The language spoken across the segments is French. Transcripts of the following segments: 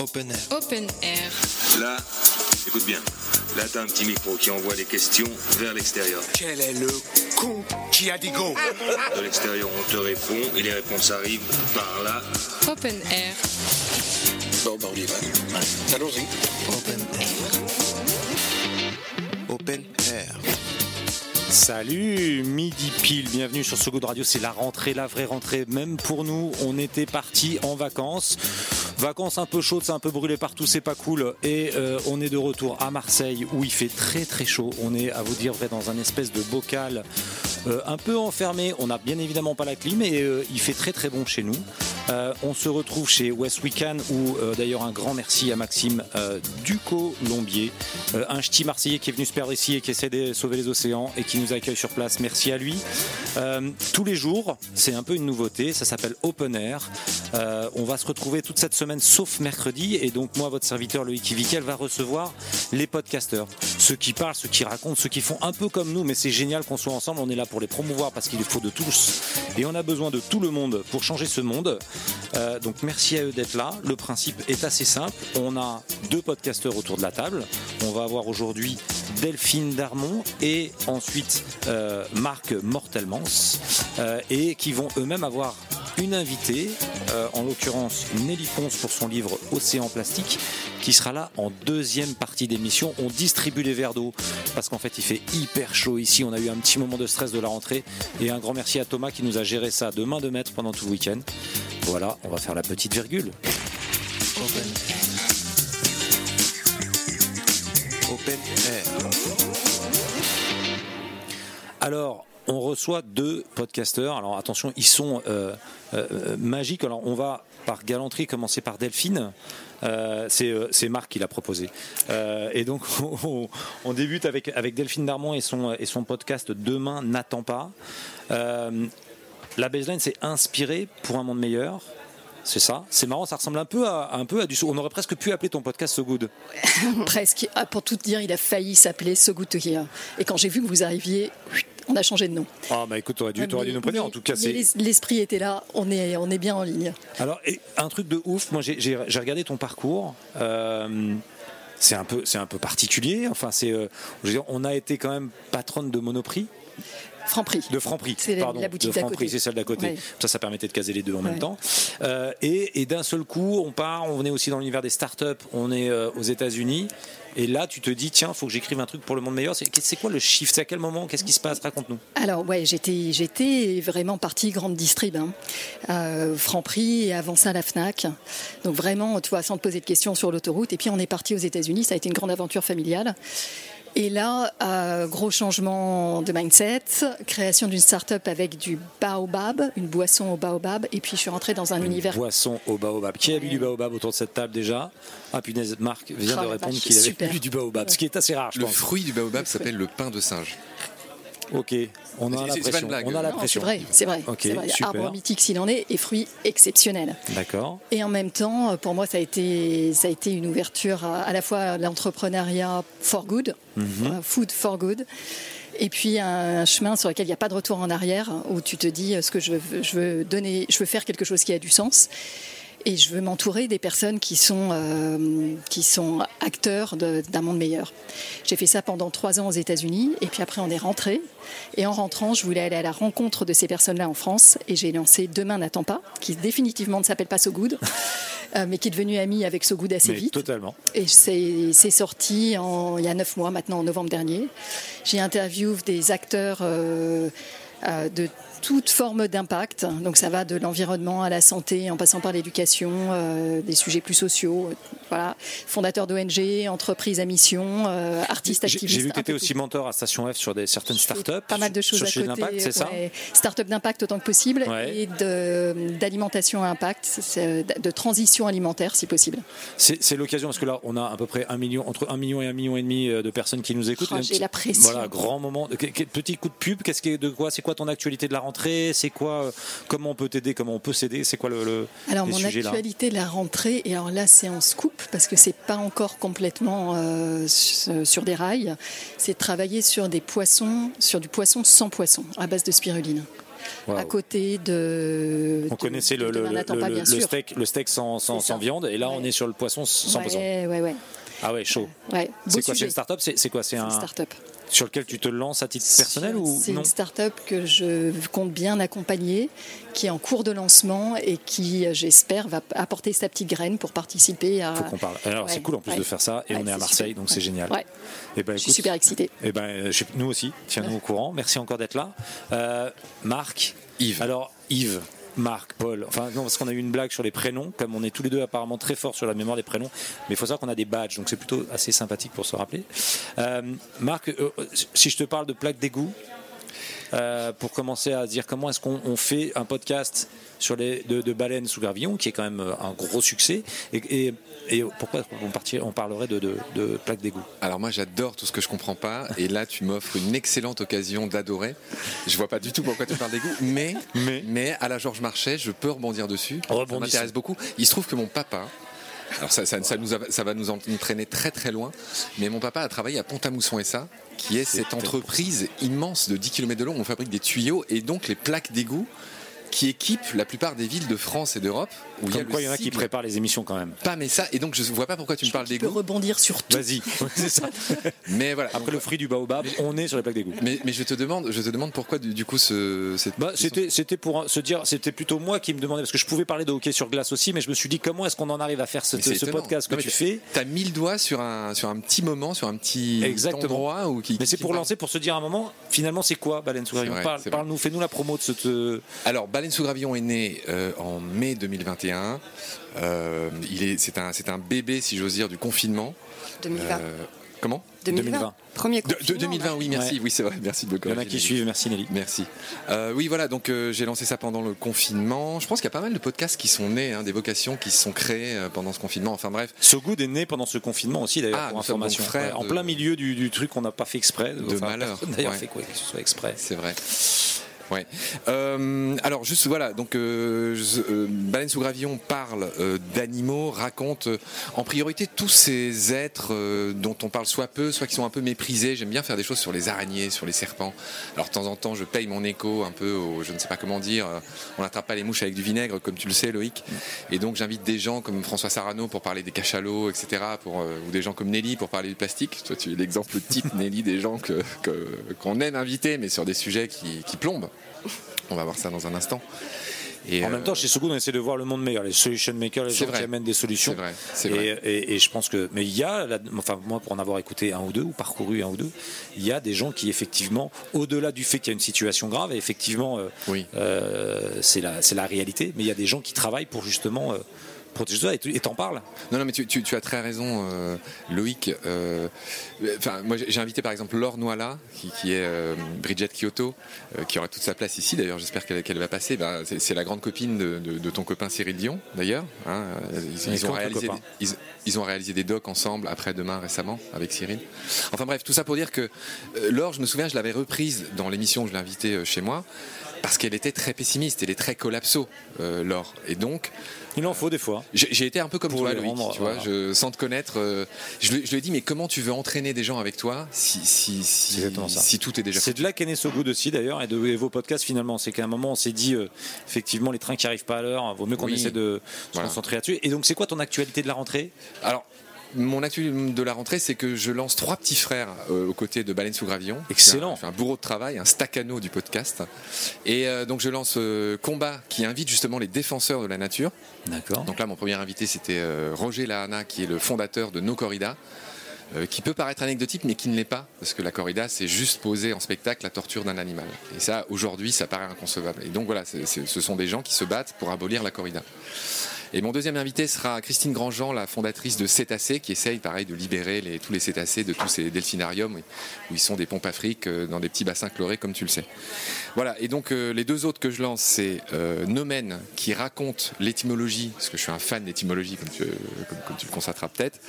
Open Air. Open Air. Là, écoute bien. Là, t'as un petit micro qui envoie les questions vers l'extérieur. Quel est le con qui a dit go? De l'extérieur, on te répond et les réponses arrivent par là. Open Air. Bon, bah on y va. Allons-y. Open Air. Open Air. Salut, midi pile, bienvenue sur ce Good Radio, c'est la rentrée, la vraie rentrée, même pour nous, on était parti en vacances, vacances un peu chaudes, c'est un peu brûlé partout, c'est pas cool, et euh, on est de retour à Marseille où il fait très très chaud, on est à vous dire vrai dans un espèce de bocal euh, un peu enfermé, on n'a bien évidemment pas la clim, mais euh, il fait très très bon chez nous. On se retrouve chez West Weekend où d'ailleurs un grand merci à Maxime Ducot-Lombier, euh, un ch'ti marseillais qui est venu se perdre ici et qui essaie de sauver les océans et qui nous accueille sur place. Merci à lui. Tous les jours, c'est un peu une nouveauté, ça s'appelle Open Air. On va se retrouver toute cette semaine sauf mercredi et donc moi, votre serviteur Loïc Vical va recevoir les podcasteurs, ceux qui parlent, ceux qui racontent, ceux qui font un peu comme nous, mais c'est génial qu'on soit ensemble, on est là pour les promouvoir parce qu'il faut de tous et on a besoin de tout le monde pour changer ce monde. Euh, donc merci à eux d'être là. Le principe est assez simple. On a deux podcasteurs autour de la table. On va avoir aujourd'hui Delphine Darmon et ensuite euh, Marc Mortelmans euh, et qui vont eux-mêmes avoir une invitée, en l'occurrence Nelly Ponce pour son livre Océan Plastique, qui sera là en deuxième partie d'émission. On distribue les verres d'eau parce qu'en fait il fait hyper chaud ici. On a eu un petit moment de stress de la rentrée et un grand merci à Thomas qui nous a géré ça de main de maître pendant tout le week-end. Voilà, on va faire la petite virgule. Open Air. Open Air. Alors, on reçoit deux podcasteurs. Alors attention, ils sont euh, euh, magiques. Alors on va par galanterie commencer par Delphine. Euh, c'est euh, c'est Marc qui l'a proposé. Euh, et donc on, débute avec, Delphine Darmon et son, et son podcast Demain n'attend pas. La baseline s'est inspirée pour un monde meilleur. C'est ça. C'est marrant, ça ressemble un peu à, un peu à du. On aurait presque pu appeler ton podcast So Good. Presque. Ah, pour tout dire, il a failli s'appeler So Good to Hear. Et quand j'ai vu que vous arriviez, on a changé de nom. Ah bah écoute, t'aurais dû, t'aurais dû nous prévenir. En tout cas, Mais c'est. l'es- l'esprit était là, on est, on est bien en ligne. Alors, et un truc de ouf, moi j'ai- j'ai j'ai regardé ton parcours. euh, c'est un peu, c'est un peu particulier. Enfin, c'est, euh, je veux dire, on a été quand même patronne de Monoprix, Franprix. de Franprix, C'est la- pardon, la boutique de Franprix, c'est celle d'à côté. Ça, ça permettait de caser les deux en même temps. Euh, et et d'un seul coup, on part, on est aussi dans l'univers des startups, on est euh, aux États-Unis. Et là, tu te dis, tiens, faut que j'écrive un truc pour le monde meilleur. C'est quoi le chiffre C'est à quel moment? Qu'est-ce qui se passe? Raconte-nous. Alors ouais, j'étais, j'étais vraiment partie grande distrib, hein. Euh, Franprix et avant ça la Fnac. Donc vraiment, tu vois, sans te poser de questions sur l'autoroute. Et puis on est parti aux États-Unis. Ça a été une grande aventure familiale. Et là, euh, gros changement de mindset, création d'une start-up avec du baobab, une boisson au baobab. Et puis je suis rentrée dans un univers Boisson au baobab. Qui a bu du baobab autour de cette table déjà Ah punaise, Marc vient de la répondre qu'il avait bu du baobab, ce qui est assez rare, je Le pense. fruit du baobab s'appelle le pain de singe. Ok, on a C'est- la c'est pas pression. une blague. On a c'est vrai, c'est vrai. Ok, c'est vrai. Arbre mythique s'il en est et fruits exceptionnels. D'accord. Et en même temps, pour moi, ça a été, ça a été une ouverture à, à la fois l'entrepreneuriat for good, Mhm. euh, food for good, et puis un, chemin sur lequel il n'y a pas de retour en arrière, où tu te dis euh, ce que je veux, je veux donner, je veux faire quelque chose qui a du sens. Et je veux m'entourer des personnes qui sont, euh, qui sont acteurs d'un monde meilleur. J'ai fait ça pendant trois ans aux États-Unis, et puis après on est rentré. Et en rentrant, je voulais aller à la rencontre de ces personnes-là en France, et j'ai lancé Demain n'attend pas, qui définitivement ne s'appelle pas So Good, euh, mais qui est devenu ami avec So Good assez Mais vite. totalement. Et c'est c'est sorti en- il y a neuf mois maintenant, en novembre dernier. J'ai interviewé des acteurs euh, de toute forme d'impact. Donc ça va de l'environnement à la santé, en passant par l'éducation, euh, des sujets plus sociaux. euh, Voilà, fondateurs d'ONG, entreprises à mission, euh, artistes J'ai activistes. j'ai vu que tu étais aussi tout. mentor à Station F sur des, certaines startups. Pas mal de choses sur à côté. d'impact, c'est ça. Start-up d'impact autant que possible Ouais. et d'alimentation à impact, de transition alimentaire si possible. C'est l'occasion parce que là, on a à peu près un million, entre un million et un million et demi euh, de personnes qui nous écoutent. Oh, j'ai petit- la pression. Voilà, grand moment. Que- que- Petit coup de pub. Qu'est-ce qui est de quoi C'est quoi ton actualité de la rentrée? C'est quoi euh, Comment on peut t'aider Comment on peut s'aider C'est quoi le, le Alors les mon sujets actualité de la rentrée, et alors là c'est en scoop parce que c'est pas encore complètement euh, sur des rails, c'est de travailler sur des poissons, sur du poisson sans poisson, à base de spiruline. Waouh. à côté de. On de- connaissait le, de le, le- steak, le steak sans, viande, et là on est sur le poisson sans besoin. Ouais, ouais, ouais. Ah ouais, chaud. ouais. C'est quoi C'est une start-up C'est quoi C'est C'est une un start-up. Sur lequel tu te lances à titre personnel ou C'est une start-up que je compte bien accompagner, qui est en cours de lancement et qui, j'espère, va apporter sa petite graine pour participer à. Faut qu'on parle. Alors c'est cool en plus ouais. de faire ça, et Ouais, on est à Marseille, super. donc c'est Ouais. génial. Ouais. Et ben, Je suis écoute, super excitée. Eh ben, euh, je- nous aussi, tiens-nous au courant. Merci encore d'être là. Euh, Marc, Yves. Alors, Yves, Marc, Paul. Enfin, non, parce qu'on a eu une blague sur les prénoms, comme on est tous les deux apparemment très forts sur la mémoire des prénoms. Mais il faut savoir qu'on a des badges, donc c'est plutôt assez sympathique pour se rappeler. Euh, Marc, euh, si je te parle de plaque d'égout, euh, pour commencer à dire comment est-ce qu'on on fait un podcast sur les de, de baleines sous gravillon, qui est quand même euh, un gros succès. Et, et- et pourquoi on, on parlerait de, de, de plaque d'égout? Alors moi j'adore tout ce que je comprends pas et là tu m'offres une excellente occasion d'adorer. Je vois pas du tout pourquoi tu parles d'égout, mais, Mais à la Georges Marchais, je peux rebondir dessus. Ça m'intéresse beaucoup. Il se trouve que mon papa, alors ça, ça, ça nous a- ça va nous entraîner très très loin, mais mon papa a travaillé à Pont-à-Mousson SA, qui est cette entreprise immense de 10 km de long où on fabrique des tuyaux et donc les plaques d'égout qui équipent la plupart des villes de France et d'Europe. Où il y a Comme le il y en a qui préparent les émissions quand même. pas mais ça et donc je vois pas pourquoi tu me parles peux d'égout rebondir sur tout. Vas-y, c'est ça. mais voilà Après Donc, le fruit du baobab, on est sur les plaques d'égout. mais, mais je te demande je te demande pourquoi du, du coup ce cette Bah, c'était, c'était pour se dire, c'était plutôt moi qui me demandais, parce que je pouvais parler de hockey sur glace aussi, mais je me suis dit comment est-ce qu'on en arrive à faire ce, ce podcast que Non, tu fais T'as mis le doigt sur un, sur un petit moment, sur un petit Exactement. endroit où qui. Mais c'est qui pour parle. lancer, pour se dire à un moment, finalement, c'est quoi Baleine vrai. Parle-nous, fais-nous la promo de cette. euh, Alors, Baleine sous gravillon est né euh, en mai 2021. Euh, il est, c'est un, c'est un bébé, si j'ose dire, du confinement. 2020. Euh, comment? 2020. 2020. Premier de, de confinement, 2020, oui, merci. Ouais. Oui, c'est vrai. Merci de me Il y en a qui Nelly. suivent, merci Nelly. Merci. Euh, oui, voilà, donc euh, j'ai lancé ça pendant le confinement. Je pense qu'il y a pas mal de podcasts qui sont nés, hein, des vocations qui se sont créées euh, pendant ce confinement. Enfin bref, So Good est né pendant ce confinement aussi, d'ailleurs, Ah, pour information. Ouais, en plein milieu du, du truc qu'on n'a pas fait exprès. De malheur, personne D'ailleurs, ouais. fait quoi que ce soit exprès. C'est vrai. Ouais. Euh, alors juste voilà, donc euh, euh, Baleine sous gravillon parle euh, d'animaux, raconte euh, en priorité tous ces êtres euh, dont on parle soit peu, soit qui sont un peu méprisés. J'aime bien faire des choses sur les araignées, sur les serpents. Alors de temps en temps, je paye mon écho un peu je ne sais pas comment dire, on n'attrape pas les mouches avec du vinaigre, comme tu le sais, Loïc. Et donc j'invite des gens comme François Sarano pour parler des cachalots, etc. Pour, ou des gens comme Nelly pour parler du plastique. Toi, tu es l'exemple type, Nelly, des gens que que- qu'on aime inviter, mais sur des sujets qui plombent. On va voir ça dans un instant. Et, En euh, même temps, chez So Good, on essaie de voir le monde meilleur, les solution makers, les gens vrai. qui amènent des solutions. C'est vrai, Et, vrai. et- et je pense que, mais il y a, la- enfin moi pour en avoir écouté un ou deux ou parcouru un ou deux, il y a des gens qui effectivement, au-delà du fait qu'il y a une situation grave, et effectivement, euh, Oui. euh, c'est la, c'est la réalité, mais il y a des gens qui travaillent pour justement euh, protéger ça, et t'en parles? Non, non, mais tu, tu- tu as très raison, euh, Loïc. Euh, Enfin, moi, j'ai invité par exemple Laure Noila, qui, qui est euh, Bridget Kyoto, euh, qui aura toute sa place ici. D'ailleurs, j'espère qu'elle va passer. Bah, c'est la grande copine de, de- de ton copain Cyril Dion, d'ailleurs. hein. Ils, ont réalisé des, ils, ils ont réalisé des docs ensemble après-demain récemment avec Cyril. Enfin bref, tout ça pour dire que euh, Laure, je me souviens, je l'avais reprise dans l'émission où je l'ai invitée euh, chez moi. Parce qu'elle était très pessimiste, elle est très collapso, euh, Laure. Et donc, Il en faut des fois. j'ai été un peu comme Pour toi, Loïc, rendre, tu vois, voilà. je, sans te connaître. euh, je, lui- je ai dit, mais comment tu veux entraîner des gens avec toi si, tout est déjà C'est de là qu'est né So Good aussi d'ailleurs et de et vos podcasts finalement. C'est qu'à un moment on s'est dit euh, effectivement les trains qui arrivent pas à l'heure, vaut mieux qu'on Oui. essaie de se Voilà. concentrer là-dessus. Et donc c'est quoi ton actualité de la rentrée? Alors, mon actu de la rentrée, c'est que je lance trois petits frères euh, aux côtés de Baleine sous Gravillon. Excellent. Je fais un bourreau de travail, un staccano du podcast. Et euh, donc, je lance euh, Combat qui invite justement les défenseurs de la nature. D'accord. Donc là, mon premier invité, c'était Roger Lahana, qui est le fondateur de No Corrida. qui peut paraître anecdotique mais qui ne l'est pas parce que la corrida c'est juste poser en spectacle la torture d'un animal et ça aujourd'hui ça paraît inconcevable et donc voilà ce sont des gens qui se battent pour abolir la corrida et mon deuxième invité sera Christine Grandjean, la fondatrice de Cétacés, qui essaye pareil de libérer tous les cétacés de tous ces delphinariums où ils sont des pompes afriques euh, dans des petits bassins chlorés comme tu le sais. Voilà, et donc euh, les deux autres que je lance, c'est euh, Nomen qui raconte l'étymologie, parce que je suis un fan d'étymologie, comme tu, le constateras peut-être,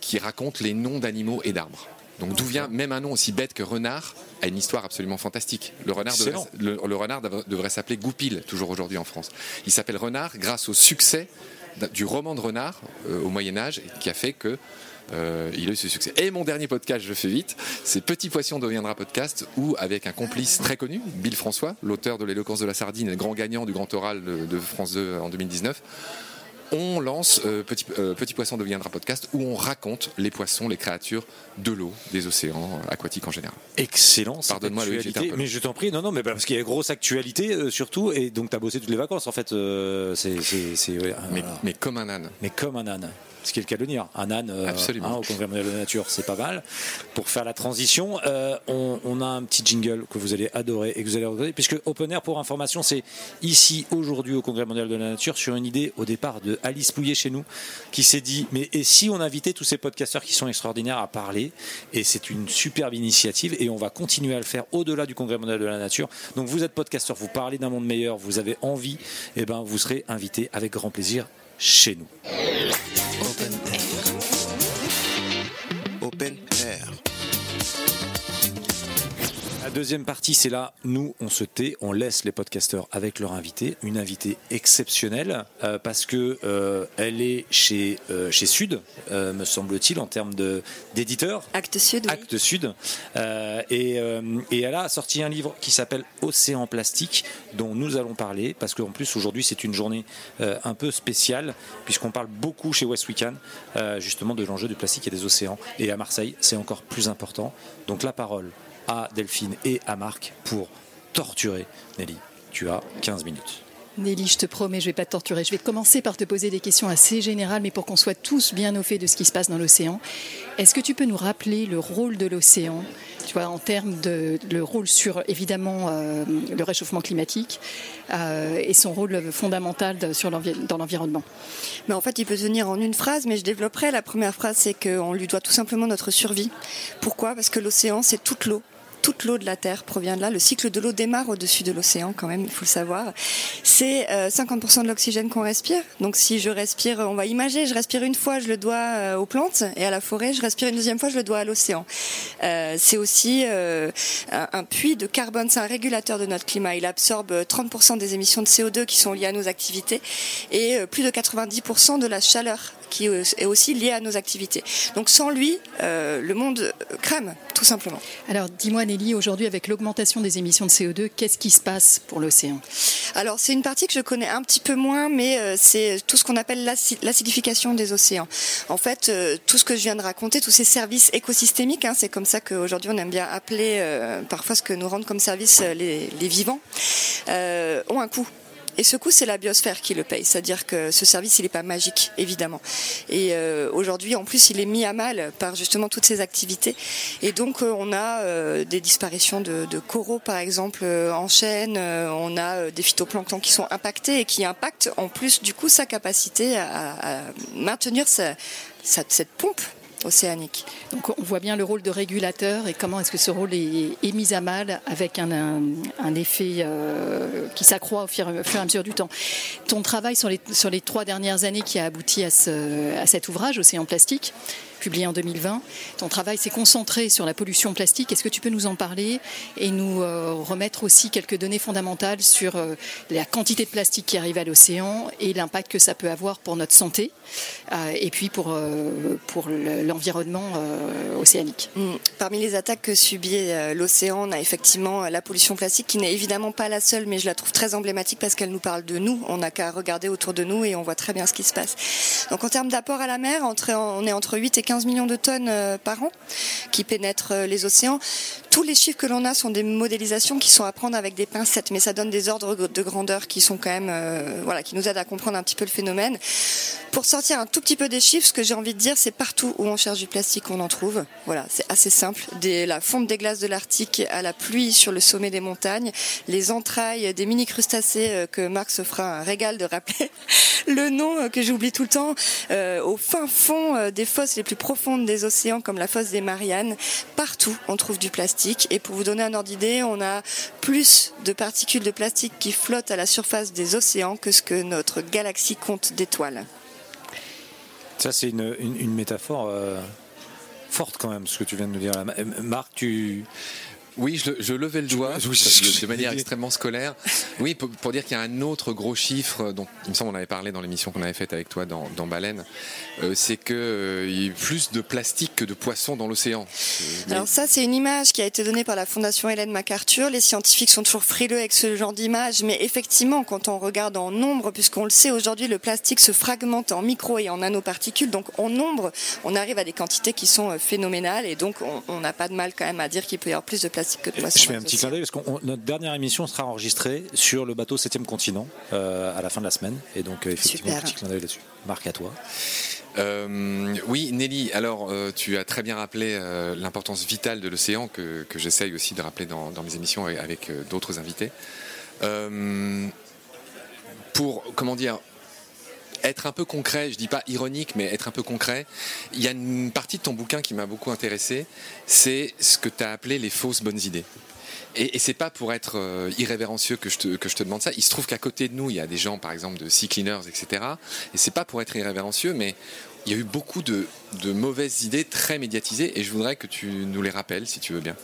qui raconte les noms d'animaux et d'arbres. Donc d'où vient même un nom aussi bête que renard a une histoire absolument fantastique. Le renard devrait, Excellent. le, le renard devrait- devrait s'appeler Goupil, toujours aujourd'hui en France. Il s'appelle renard grâce au succès du roman de renard euh, au Moyen Âge, qui a fait que euh, il a eu ce succès. Et mon dernier podcast, je fais vite, c'est Petit Poisson deviendra podcast, où avec un complice très connu, Bill François, l'auteur de l'éloquence de la sardine et grand gagnant du grand oral de, de France 2 en 2019, on lance euh, Petit, euh, Petit Poisson deviendra podcast où on raconte les poissons, les créatures de l'eau, des océans euh, aquatiques en général. Excellent. Pardonne-moi, peu Mais je t'en prie, non, non, mais parce qu'il y a grosse actualité euh, surtout, et donc tu as bossé toutes les vacances en fait. c'est, ouais, mais comme un âne. mais comme un âne. Ce qui est le cas de le dire. Un âne euh, hein, au Congrès mondial de la nature, c'est pas mal. Pour faire la transition, euh, on, on a un petit jingle que vous allez adorer et que vous allez regarder, puisque Open Air, pour information, c'est ici, aujourd'hui, au Congrès mondial de la nature, sur une idée au départ de Alice Pouillet chez nous, qui s'est dit, mais et si on invitait tous ces podcasteurs qui sont extraordinaires à parler? Et c'est une superbe initiative et on va continuer à le faire au-delà du Congrès mondial de la nature. Donc vous êtes podcasteur, vous parlez d'un monde meilleur, vous avez envie, et ben vous serez invité avec grand plaisir chez nous. Open Air. Open Air. La deuxième partie, c'est là, nous, on se tait, on laisse les podcasteurs avec leur invité, une invitée exceptionnelle, euh, parce que euh, elle est chez, euh, chez Sud, euh, me semble-t-il, en termes d'éditeur. Acte Sud, oui. Acte Sud. Et, et elle a sorti un livre qui s'appelle Océan plastique, dont nous allons parler, parce qu'en plus aujourd'hui c'est une journée un peu spéciale, puisqu'on parle beaucoup chez West Weekend, justement de l'enjeu du plastique et des océans. Et à Marseille, c'est encore plus important. Donc la parole à Delphine et à Marc pour torturer Nelly. Tu as 15 minutes. Nelly, je te promets, je vais pas te torturer. Je vais commencer par te poser des questions assez générales, mais pour qu'on soit tous bien au fait de ce qui se passe dans l'océan. Est-ce que tu peux nous rappeler le rôle de l'océan, tu vois, en termes de le rôle sur évidemment euh, le réchauffement climatique euh, et son rôle fondamental de- sur dans l'environnement? Mais en fait, il peut tenir en une phrase, mais je développerai. La première phrase, c'est qu'on lui doit tout simplement notre survie. Pourquoi? Parce que l'océan, c'est toute l'eau. Toute l'eau de la Terre provient de là. Le cycle de l'eau démarre au-dessus de l'océan, quand même, il faut le savoir. C'est euh, 50% de l'oxygène qu'on respire. Donc, si je respire, on va imager, je respire une fois, je le dois euh, aux plantes et à la forêt. Je respire une deuxième fois, je le dois à l'océan. Euh, c'est aussi euh, un, puits de carbone. C'est un régulateur de notre climat. Il absorbe 30% des émissions de CO2 qui sont liées à nos activités et euh, plus de 90% de la chaleur qui euh, est aussi liée à nos activités. Donc, sans lui, euh, le monde euh, crame, tout simplement. Alors, dis-moi, Nelly, aujourd'hui, avec l'augmentation des émissions de CO2, qu'est-ce qui se passe pour l'océan? Alors c'est une partie que je connais un petit peu moins, mais euh, c'est tout ce qu'on appelle l'aci- l'acidification des océans. En fait, euh, tout ce que je viens de raconter, tous ces services écosystémiques, hein, c'est comme ça qu'aujourd'hui on aime bien appeler euh, parfois ce que nous rendent comme service les, vivants, ont un coût. Et ce coût, c'est la biosphère qui le paye. C'est-à-dire que ce service, il n'est pas magique, évidemment. Et euh, aujourd'hui, en plus, il est mis à mal par justement toutes ces activités. Et donc, euh, on a euh, des disparitions de, coraux, par exemple, en chaîne. On a des phytoplanctons qui sont impactés et qui impactent en plus, du coup, sa capacité à, maintenir cette pompe océanique. Donc on voit bien le rôle de régulateur et comment est-ce que ce rôle est, mis à mal avec un, effet euh, qui s'accroît au fur, au fur et à mesure du temps. Ton travail sur les, sur les trois dernières années qui a abouti à cet ouvrage, Océan Plastique, publié en 2020, ton travail s'est concentré sur la pollution plastique. Est-ce que tu peux nous en parler et nous euh, remettre aussi quelques données fondamentales sur euh, la quantité de plastique qui arrive à l'océan et l'impact que ça peut avoir pour notre santé euh, et puis pour, pour le- l'environnement océanique? Mm. Parmi les attaques que subit l'océan, on a effectivement la pollution plastique qui n'est évidemment pas la seule, mais je la trouve très emblématique parce qu'elle nous parle de nous. On n'a qu'à regarder autour de nous et on voit très bien ce qui se passe. Donc en termes d'apport à la mer, on est entre 8 et 15 millions de tonnes euh, par an qui pénètrent euh, les océans. Tous les chiffres que l'on a sont des modélisations qui sont à prendre avec des pincettes, mais ça donne des ordres de grandeur qui sont quand même, euh, voilà, qui nous aident à comprendre un petit peu le phénomène. Pour sortir un tout petit peu des chiffres, ce que j'ai envie de dire, c'est partout où on cherche du plastique, on en trouve. Voilà, c'est assez simple. Des, la fonte des glaces de l'Arctique à la pluie sur le sommet des montagnes, les entrailles des mini crustacés que Marc se fera un régal de rappeler le nom que j'oublie tout le temps, au fin fond des fosses les plus profondes des océans, comme la fosse des Mariannes. Partout, on trouve du plastique. Et pour vous donner un ordre d'idée, on a plus de particules de plastique qui flottent à la surface des océans que ce que notre galaxie compte d'étoiles. Ça, c'est une, métaphore euh, forte quand même, ce que tu viens de nous dire. Euh, Marc, tu. Oui, je, je levais le doigt Oui, de, de manière extrêmement scolaire. Oui, pour, pour dire qu'il y a un autre gros chiffre dont il me semble on avait parlé dans l'émission qu'on avait faite avec toi dans, dans Baleine, euh, c'est que euh, y a eu plus de plastique que de poissons dans l'océan. Alors ça, c'est une image qui a été donnée par la Fondation Hélène MacArthur. Les scientifiques sont toujours frileux avec ce genre d'image, mais effectivement, quand on regarde en nombre, puisqu'on le sait aujourd'hui, le plastique se fragmente en micro et en nanoparticules, donc en nombre, on arrive à des quantités qui sont euh, phénoménales, et donc on- on n'a pas de mal quand même à dire qu'il peut y avoir plus de plastique que de poissons. Je fais un petit clin d'œil parce que notre dernière émission sera enregistrée sur le bateau 7 continent euh, à la fin de la semaine. Et donc, euh, effectivement, Super. petit clin d'œil là-dessus. Marc à toi. Euh, oui, Nelly, alors euh, tu as très bien rappelé euh, l'importance vitale de l'océan que, que j'essaye aussi de rappeler dans, dans mes émissions avec, avec, euh, d'autres invités. Euh, pour, comment dire, être un peu concret, je dis pas ironique, mais être un peu concret, il y a une partie de ton bouquin qui m'a beaucoup intéressé, c'est ce que tu as appelé les fausses bonnes idées. Et, et c'est pas pour être euh, irrévérencieux que je, te, demande ça. Il se trouve qu'à côté de nous, il y a des gens, par exemple, de Sea Cleaners, etc. Et c'est pas pour être irrévérencieux, mais il y a eu beaucoup de mauvaises idées très médiatisées. Et je voudrais que tu nous les rappelles, si tu veux bien.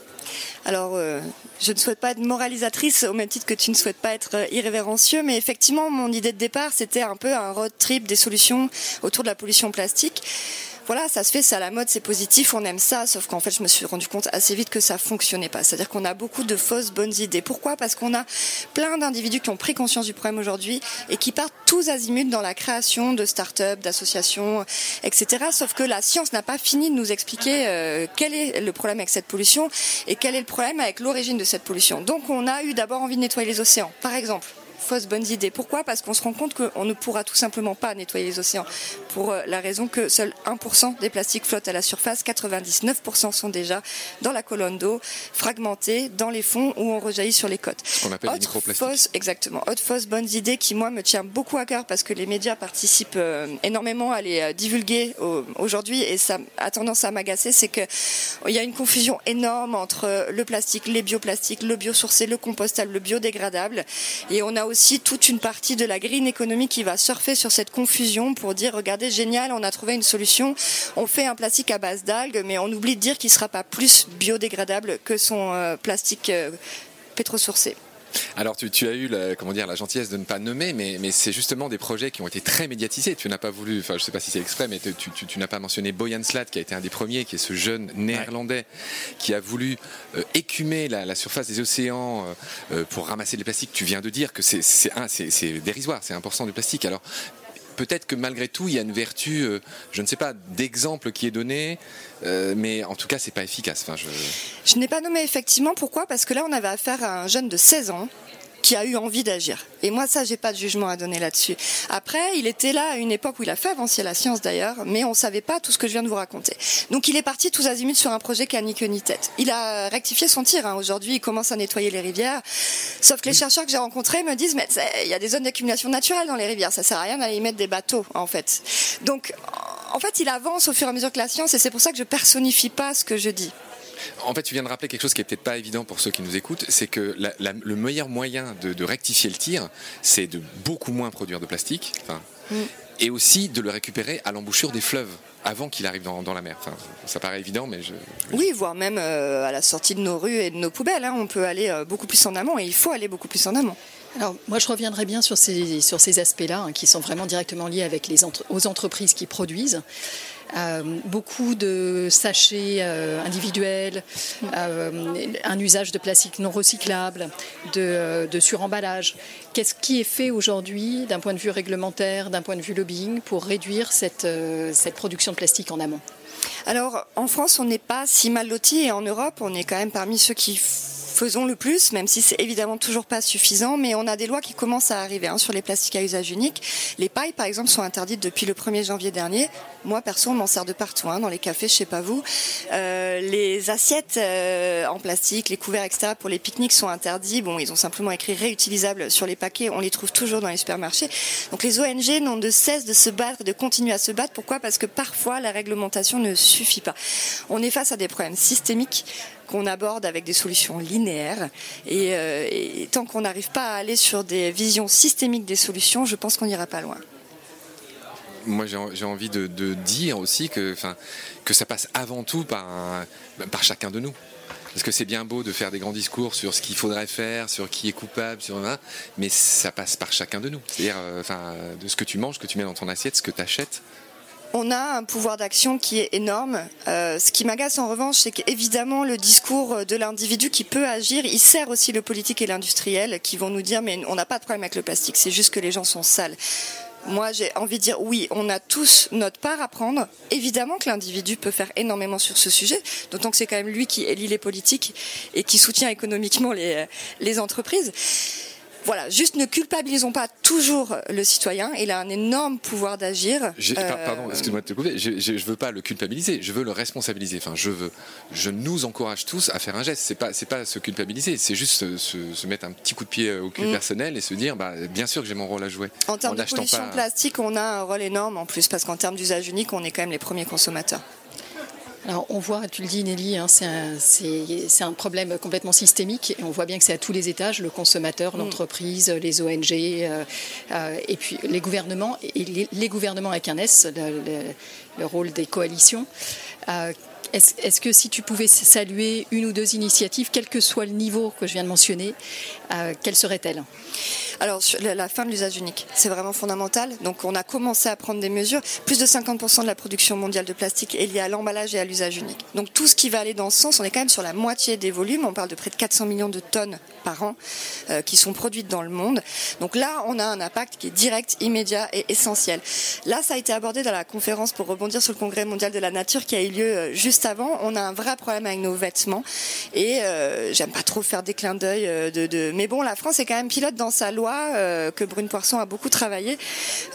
Alors, euh, je ne souhaite pas être moralisatrice au même titre que tu ne souhaites pas être euh, irrévérencieux, mais effectivement, mon idée de départ, c'était un peu un road trip des solutions autour de la pollution plastique. Voilà, ça se fait, c'est à la mode, c'est positif, on aime ça, sauf qu'en fait, je me suis rendu compte assez vite que ça fonctionnait pas. C'est-à-dire qu'on a beaucoup de fausses bonnes idées. Pourquoi? Parce qu'on a plein d'individus qui ont pris conscience du problème aujourd'hui et qui partent tous azimuts dans la création de start-up, d'associations, etc. Sauf que la science n'a pas fini de nous expliquer euh, quel est le problème avec cette pollution et quel est le problème avec l'origine de cette pollution. Donc on a eu d'abord envie de nettoyer les océans, par exemple. Fausses bonnes idées. Pourquoi? Parce qu'on se rend compte qu'on ne pourra tout simplement pas nettoyer les océans. Pour euh, la raison que seul 1% des plastiques flottent à la surface, 99% sont déjà dans la colonne d'eau, fragmentés dans les fonds ou on rejaillit sur les côtes. Ce qu'on appelle les Autre microplastiques. fausse, exactement. Autre fausse bonnes idées qui, moi, me tient beaucoup à cœur parce que les médias participent euh, énormément à les euh, divulguer au- aujourd'hui et ça a tendance à m'agacer, c'est que il y a une confusion énorme entre euh, le plastique, les bioplastiques, le biosourcé, le compostable, le biodégradable. Et on a aussi toute une partie de la green economy qui va surfer sur cette confusion pour dire, regardez, génial, on a trouvé une solution. On fait un plastique à base d'algues, mais on oublie de dire qu'il sera pas plus biodégradable que son euh, plastique euh, pétrosourcé. Alors, tu, tu as eu la, comment dire, la gentillesse de ne pas nommer, mais, mais c'est justement des projets qui ont été très médiatisés. Tu n'as pas voulu, enfin, je ne sais pas si c'est exprès, mais tu, tu- tu n'as pas mentionné Boyan Slat, qui a été un des premiers, qui est ce jeune néerlandais qui a voulu euh, écumer la, la surface des océans euh, euh, pour ramasser les plastiques. Tu viens de dire que c'est dérisoire, c'est 1% du plastique. Alors, peut-être que malgré tout, il y a une vertu, euh, je ne sais pas, d'exemple qui est donné, euh, mais en tout cas, c'est pas efficace. Je n'ai pas nommé effectivement. Pourquoi Parce que là, on avait affaire à un jeune de 16 ans qui a eu envie d'agir. Et moi, ça, j'ai pas de jugement à donner là-dessus. Après, il était là à une époque où il a fait avancer la science d'ailleurs, mais on savait pas tout ce que je viens de vous raconter. Donc, il est parti tous azimuts sur un projet qui a ni queue ni tête. Il a rectifié son tir. hein. Aujourd'hui, il commence à nettoyer les rivières. Sauf que les chercheurs que j'ai rencontrés me disent, mais il y a des zones d'accumulation naturelle dans les rivières. Ça sert à rien d'aller y mettre des bateaux, en fait. Donc, en fait, il avance au fur et à mesure que la science, et c'est pour ça que je personnifie pas ce que je dis. En fait, tu viens de rappeler quelque chose qui est peut-être pas évident pour ceux qui nous écoutent, c'est que la- la- le meilleur moyen de, de rectifier le tir, c'est de beaucoup moins produire de plastique, Mm. et aussi de le récupérer à l'embouchure des fleuves avant qu'il arrive dans, dans la mer. Enfin, ça paraît évident, mais je. Oui, voire même euh, à la sortie de nos rues et de nos poubelles. hein. On peut aller euh, beaucoup plus en amont et il faut aller beaucoup plus en amont. Alors, moi, je reviendrai bien sur ces, sur ces aspects-là, hein, qui sont vraiment directement liés avec les entre- aux entreprises qui produisent. Euh, beaucoup de sachets euh, individuels, euh, un usage de plastique non recyclable, de, suremballage. Qu'est-ce qui est fait aujourd'hui d'un point de vue réglementaire, d'un point de vue lobbying, pour réduire cette, cette production de plastique en amont? Alors, en France, on n'est pas si mal lotis et en Europe, on est quand même parmi ceux qui faisons le plus, même si c'est évidemment toujours pas suffisant, mais on a des lois qui commencent à arriver hein, sur les plastiques à usage unique. Les pailles, par exemple, sont interdites depuis le 1er janvier dernier. Moi, perso, on m'en sert de partout, hein, dans les cafés, je sais pas vous. Euh, les assiettes euh, en plastique, les couverts, etc., pour les pique-niques sont interdits. Bon, ils ont simplement écrit réutilisables sur les paquets. On les trouve toujours dans les supermarchés. Donc, les ONG n'ont de cesse de se battre, de continuer à se battre. Pourquoi? Parce que parfois, la réglementation ne suffit pas. On est face à des problèmes systémiques qu'on aborde avec des solutions linéaires. Et, euh, et tant qu'on n'arrive pas à aller sur des visions systémiques des solutions, je pense qu'on n'ira pas loin. Moi, j'ai envie de, dire aussi que, que ça passe avant tout par, par chacun de nous. Parce que c'est bien beau de faire des grands discours sur ce qu'il faudrait faire, sur qui est coupable, sur mais ça passe par chacun de nous. C'est-à-dire, euh, de ce que tu manges, ce que tu mets dans ton assiette, ce que tu achètes. On a un pouvoir d'action qui est énorme. Euh, ce qui m'agace en revanche, c'est qu'évidemment le discours de l'individu qui peut agir, il sert aussi le politique et l'industriel qui vont nous dire mais on n'a pas de problème avec le plastique, c'est juste que les gens sont sales. Moi, j'ai envie de dire oui, on a tous notre part à prendre. Évidemment que l'individu peut faire énormément sur ce sujet, d'autant que c'est quand même lui qui élit les politiques et qui soutient économiquement les, les entreprises. Voilà, juste ne culpabilisons pas toujours le citoyen. Il a un énorme pouvoir d'agir. Par- Pardon, excuse-moi de te couper. Je, je veux pas le culpabiliser. Je veux le responsabiliser. Enfin, je veux. Je nous encourage tous à faire un geste. C'est pas, c'est pas se culpabiliser. C'est juste se, se- se mettre un petit coup de pied au cul Mm. personnel et se dire, bah, bien sûr que j'ai mon rôle à jouer. En termes de n'achetant pollution pas- plastique, on a un rôle énorme en plus, parce qu'en termes d'usage unique, on est quand même les premiers consommateurs. Alors on voit, tu le dis Nelly, hein, c'est un, problème complètement systémique et on voit bien que c'est à tous les étages, le consommateur, l'entreprise, les ONG euh, euh, et puis les gouvernements, et les, les gouvernements avec un S, le, le- le rôle des coalitions. Euh, est-ce, que si tu pouvais saluer une ou deux initiatives, quel que soit le niveau que je viens de mentionner, euh, quelles seraient-elles? Alors, la fin de l'usage unique, c'est vraiment fondamental. Donc, on a commencé à prendre des mesures. Plus de 50% de la production mondiale de plastique est liée à l'emballage et à l'usage unique. Donc, tout ce qui va aller dans ce sens, on est quand même sur la moitié des volumes. On parle de près de 400 millions de tonnes par an euh, qui sont produites dans le monde. Donc là, on a un impact qui est direct, immédiat et essentiel. Là, ça a été abordé dans la conférence pour rebondir sur le Congrès mondial de la nature qui a eu lieu euh, juste avant. On a un vrai problème avec nos vêtements et euh, j'aime pas trop faire des clins d'œil de- Mais bon, la France est quand même pilote dans sa loi euh, que Brune Poisson a beaucoup travaillé.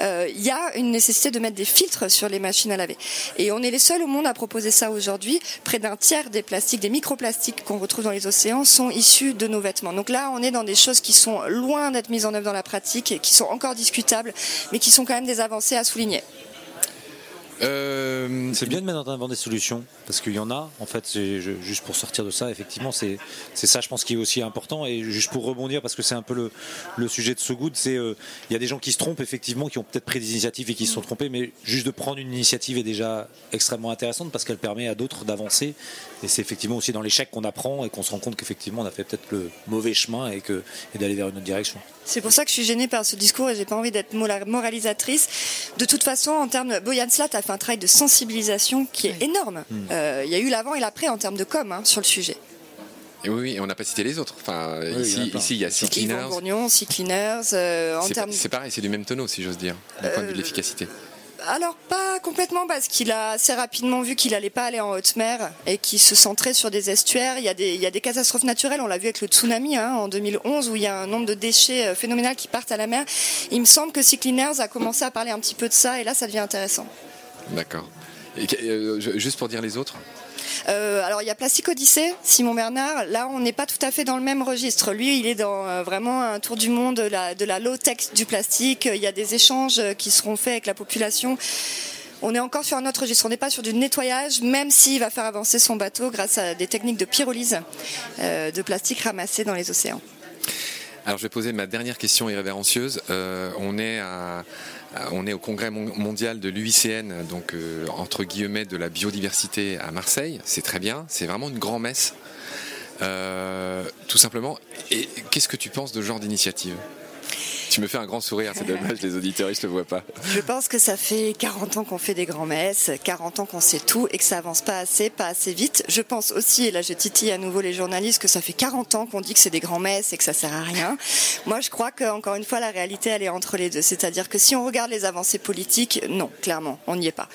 Euh, Il y a une nécessité de mettre des filtres sur les machines à laver. Et on est les seuls au monde à proposer ça aujourd'hui. Près d'un tiers des plastiques, des microplastiques qu'on retrouve dans les océans sont issus de nos vêtements. Donc là, on est dans des choses qui sont loin d'être mises en œuvre dans la pratique, et qui sont encore discutables, mais qui sont quand même des avancées à souligner. Euh, C'est bien de mettre en avant des solutions, parce qu'il y en a, en fait, juste pour sortir de ça, effectivement, c'est c'est ça, je pense, qui est aussi important. Et juste pour rebondir, parce que c'est un peu le, le sujet de ce good, c'est euh, il y a des gens qui se trompent, effectivement, qui ont peut-être pris des initiatives et qui se sont trompés, mais juste de prendre une initiative est déjà extrêmement intéressante, parce qu'elle permet à d'autres d'avancer. Et c'est effectivement aussi dans l'échec qu'on apprend et qu'on se rend compte qu'effectivement, on a fait peut-être le mauvais chemin et, que- et d'aller vers une autre direction. C'est pour ça que je suis gênée par ce discours et j'ai pas envie d'être moralisatrice. De toute façon, en termes de... Boyan Slat a fait un travail de sensibilisation qui est énorme. Euh, Il y a eu l'avant et l'après en termes de com hein, sur le sujet. et oui, oui, et on n'a pas cité les autres. Enfin, ici, il y a Sea Cleaners. Bourgnon, Sea Cleaners, euh, en C'est termes... c'est pareil, c'est du même tonneau, si j'ose dire, du point de vue de Euh, l'efficacité. Alors pas complètement parce qu'il a assez rapidement vu qu'il allait pas aller en haute mer et qu'il se centrait sur des estuaires. Il y a des, il y a des catastrophes naturelles, on l'a vu avec le tsunami hein, en 2011 où il y a un nombre de déchets phénoménal qui partent à la mer. Il me semble que Sea Cleaners a commencé à parler un petit peu de ça et là ça devient intéressant. D'accord. Et euh, juste pour dire les autres, Euh, alors il y a Plastic Odyssée, Simon Bernard. Là, on n'est pas tout à fait dans le même registre. Lui, il est dans euh, vraiment un tour du monde de la, de la low-tech du plastique. Il y a des échanges qui seront faits avec la population. On est encore sur un autre registre. On n'est pas sur du nettoyage, même s'il va faire avancer son bateau grâce à des techniques de pyrolyse euh, de plastique ramassé dans les océans. Alors je vais poser ma dernière question irrévérencieuse. On, est à- on est au congrès mon- mondial de l'UICN, donc euh, entre guillemets de la biodiversité à Marseille. C'est très bien, c'est vraiment une grande messe. Euh, tout simplement. Et qu'est-ce que tu penses de ce genre d'initiative? Tu me fais un grand sourire, c'est dommage, les auditeurs, ils ne le voient pas. Je pense que ça fait 40 ans qu'on fait des grands-messes, 40 ans qu'on sait tout et que ça avance pas assez, pas assez vite. Je pense aussi, et là je titille à nouveau les journalistes, que ça fait 40 ans qu'on dit que c'est des grands-messes et que ça sert à rien. Moi je crois que encore une fois la réalité elle est entre les deux. C'est-à-dire que si on regarde les avancées politiques, non, clairement, on n'y est pas.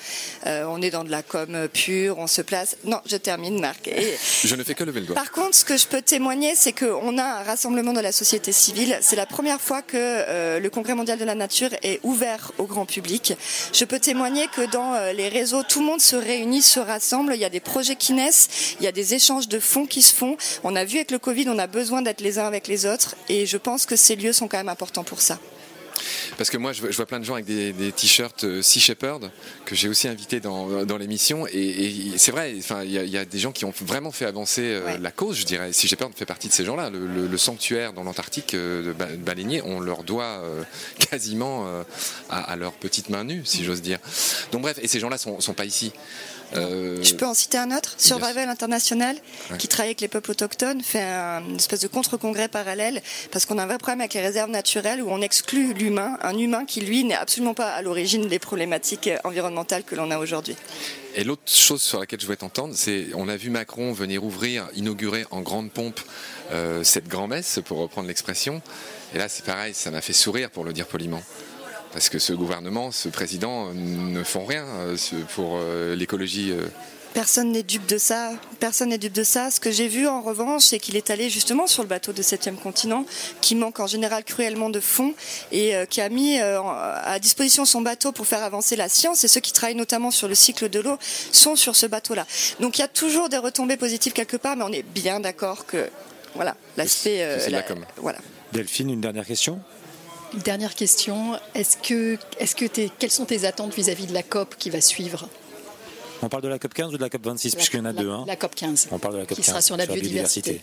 Euh, on est dans de la com pure, on se place. Non, je termine Marc. Et Je ne fais que lever le doigt. par contre, ce que je peux témoigner, c'est qu'on a un rassemblement de la société civile. C'est la première fois que euh, le Congrès mondial de la nature est ouvert au grand public. Je peux témoigner que dans euh, les réseaux, tout le monde se réunit, se rassemble. Il y a des projets qui naissent, il y a des échanges de fonds qui se font. On a vu avec le Covid, on a besoin d'être les uns avec les autres. Et je pense que ces lieux sont quand même importants pour ça. Parce que moi, je vois, plein de gens avec des, des t-shirts euh, Sea Shepherd que j'ai aussi invité dans, dans l'émission. Et, et c'est vrai, enfin, il y, a- il y a des gens qui ont vraiment fait avancer euh, Ouais. la cause, je dirais. Sea Shepherd fait partie de ces gens-là. Le, le- le sanctuaire dans l'Antarctique euh, baleinier, on leur doit euh, quasiment à, à leur petite main nue, si j'ose dire. Donc bref, et ces gens-là sont, sont pas ici. Euh, Je peux en citer un autre, Survival International, qui travaille avec les peuples autochtones, fait un- une espèce de contre-congrès parallèle, parce qu'on a un vrai problème avec les réserves naturelles où on exclut l'humain, un humain qui, lui, n'est absolument pas à l'origine des problématiques environnementales que l'on a aujourd'hui. Et l'autre chose sur laquelle je voulais t'entendre, c'est on a vu Macron venir ouvrir, inaugurer en grande pompe euh, cette grand-messe, pour reprendre l'expression. Et là, c'est pareil, ça m'a fait sourire, pour le dire poliment. Parce que ce gouvernement, ce président euh, ne font rien euh, pour euh, l'écologie. Personne n'est dupe de ça. Personne n'est dupe de ça. Ce que j'ai vu en revanche, c'est qu'il est allé justement sur le bateau de 7e continent, qui manque en général cruellement de fonds, et euh, qui a mis euh, à disposition son bateau pour faire avancer la science. Et ceux qui travaillent notamment sur le cycle de l'eau sont sur ce bateau-là. Donc il y a toujours des retombées positives quelque part, mais on est bien d'accord que voilà l'aspect. euh, la la- com. voilà. Delphine, une dernière question? Une dernière question. Est-ce que, est-ce que t'es- quelles sont tes attentes vis-à-vis de la COP qui va suivre? On parle de la COP 15 ou de la COP 26 Puisqu'il y en a la, deux. hein. La COP 15. On parle de la COP qui 15 sera sur la biodiversité.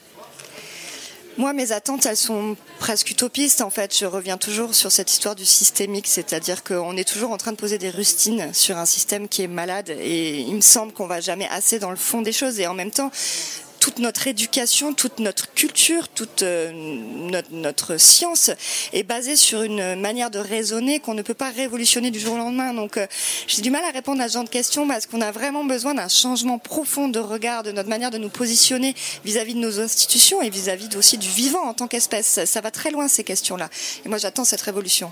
Moi, mes attentes, elles sont presque utopistes. En fait, je reviens toujours sur cette histoire du systémique, c'est-à-dire qu'on est toujours en train de poser des rustines sur un système qui est malade. Et il me semble qu'on va jamais assez dans le fond des choses. Et en même temps, toute notre éducation, toute notre culture, toute euh, notre, science est basée sur une manière de raisonner qu'on ne peut pas révolutionner du jour au lendemain. Donc, euh, j'ai du mal à répondre à ce genre de questions parce qu'on a vraiment besoin d'un changement profond de regard, de notre manière de nous positionner vis-à-vis de nos institutions et vis-à-vis aussi du vivant en tant qu'espèce. Ça va très loin ces questions-là. Et moi, j'attends cette révolution.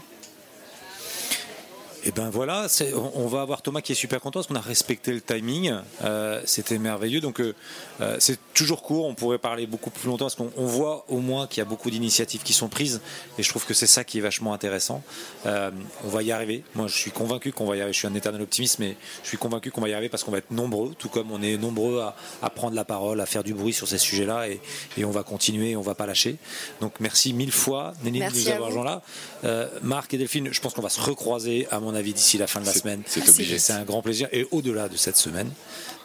Et ben voilà, c'est- on on va avoir Thomas qui est super content parce qu'on a respecté le timing. Euh, C'était merveilleux. Donc euh, euh, c'est toujours court. On pourrait parler beaucoup plus longtemps parce qu'on on voit au moins qu'il y a beaucoup d'initiatives qui sont prises. Et je trouve que c'est ça qui est vachement intéressant. Euh, on va y arriver. Moi, je suis convaincu qu'on va y arriver. Je suis un éternel optimiste, mais je suis convaincu qu'on va y arriver parce qu'on va être nombreux, tout comme on est nombreux à, à prendre la parole, à faire du bruit sur ces sujets-là. Et, et on va continuer. On va pas lâcher. Donc merci mille fois, Néline, de nous avoir gens là. Euh, Marc et Delphine, je pense qu'on va se recroiser, à mon avis, d'ici la fin de la semaine. c'est obligé. Et C'est un grand plaisir, et au-delà de cette semaine.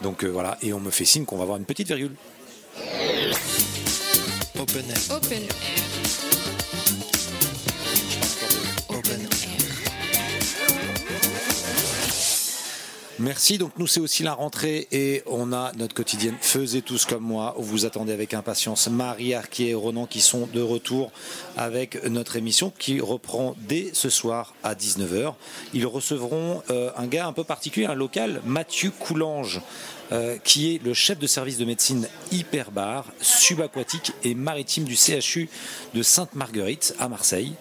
Donc euh, voilà, et on me fait signe qu'on va avoir une petite virgule. Open air. Open air. Merci. Donc nous c'est aussi la rentrée et on a notre quotidienne Faisez tous comme moi. Vous attendez avec impatience Marie Arquier et Ronan qui sont de retour avec notre émission qui reprend dès ce soir à 19h. Ils recevront euh, un gars un peu particulier, un local, Mathieu Coulange. euh, qui est le chef de service de médecine hyperbare, subaquatique et maritime du CHU de Sainte-Marguerite à Marseille.